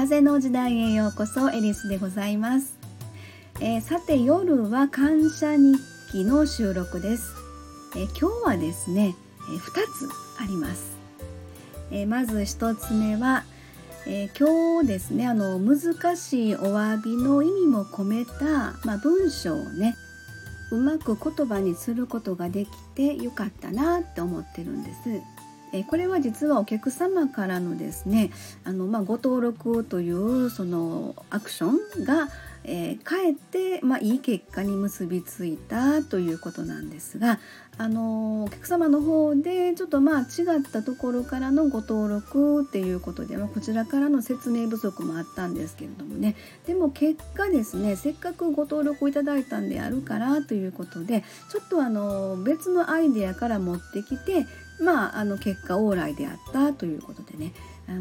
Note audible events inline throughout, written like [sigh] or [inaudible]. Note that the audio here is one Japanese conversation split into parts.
風の時代へようこそエリスでございます、えー、さて夜は感謝日記の収録です、えー、今日はですね、えー、2つあります、えまず1つ目は、え今日ですねあの難しいお詫びの意味も込めた、まあ、文章をねうまく言葉にすることができてよかったなって思ってるんです。えこれは実はお客様からのですねあの、まあ、ご登録というそのアクションが、えー、かえって、まあ、いい結果に結びついたということなんですがあのお客様の方でちょっとまあ違ったところからのご登録っていうことで、まあ、こちらからの説明不足もあったんですけれどもね。でも結果ですねせっかくご登録をいただいたんであるからということでちょっとあの別のアイデアから持ってきてまあ、あの結果往来であったということでね。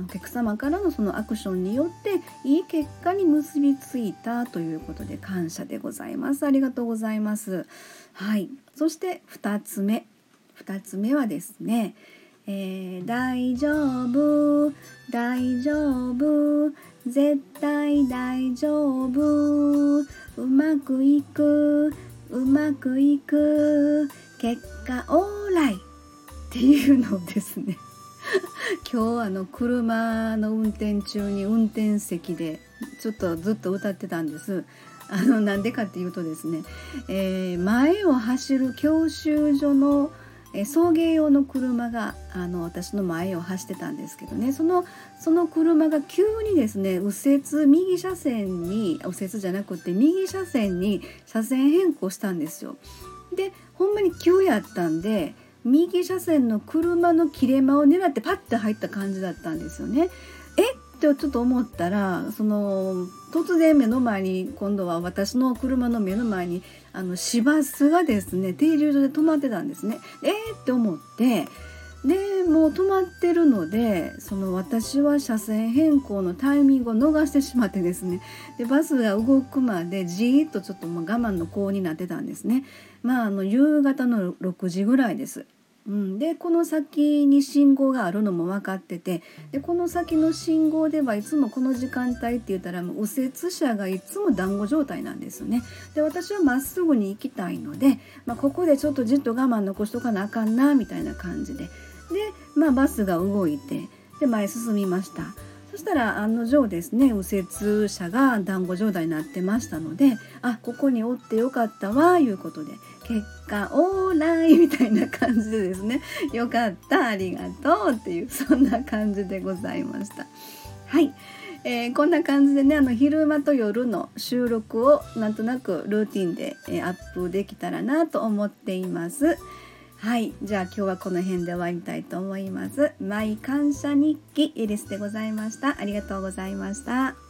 お客様からのそのアクションによっていい結果に結びついたということで感謝でございます。ありがとうございます。はい。そして2つ目。2つ目はですね、えー、大丈夫。大丈夫。絶対大丈夫。うまくいく。うまくいく。結果往来っていうのですね [laughs] 今日あの車の運転中に運転席でちょっとずっと歌ってたんです。あのなんでかっていうとですね、えー、前を走る教習所のえ送迎用の車があの私の前を走ってたんですけどねそのその車が急にですね右折右車線に右折じゃなくて右車線に車線変更したんですよ。でほんまに急やったんで右車線の車の切れ間を狙ってパッて入った感じだったんですよね。え？ってちょっと思ったらその突然目の前に今度は私の車の目の前にあの市バスがですね停留所で止まってたんですね。え？ー、って思ってでもう止まってるのでその私は車線変更のタイミングを逃してしまってですねでバスが動くまでじーっとちょっともう我慢の子になってたんですね。まああの夕方の6時ぐらいです。うん、でこの先に信号があるのも分かっててでこの先の信号ではいつもこの時間帯って言ったらもう右折車がいつも団子状態なんですよね。で私はまっすぐに行きたいので、まあ、ここでちょっとじっと我慢残しとかなあかんなみたいな感じでで、まあ、バスが動いてで前進みました。そしたら案の定ですね右折車が団子状態になってましたのであここにおってよかったわいうことで結果オーライみたいな感じでですね。[laughs] よかったありがとうっていうそんな感じでございました。はい、えー、こんな感じでねあの昼間と夜の収録をなんとなくルーティンで、えー、アップできたらなと思っています。はい。じゃあ今日はこの辺で終わりたいと思います。マイ感謝日記エリスでございました。ありがとうございました。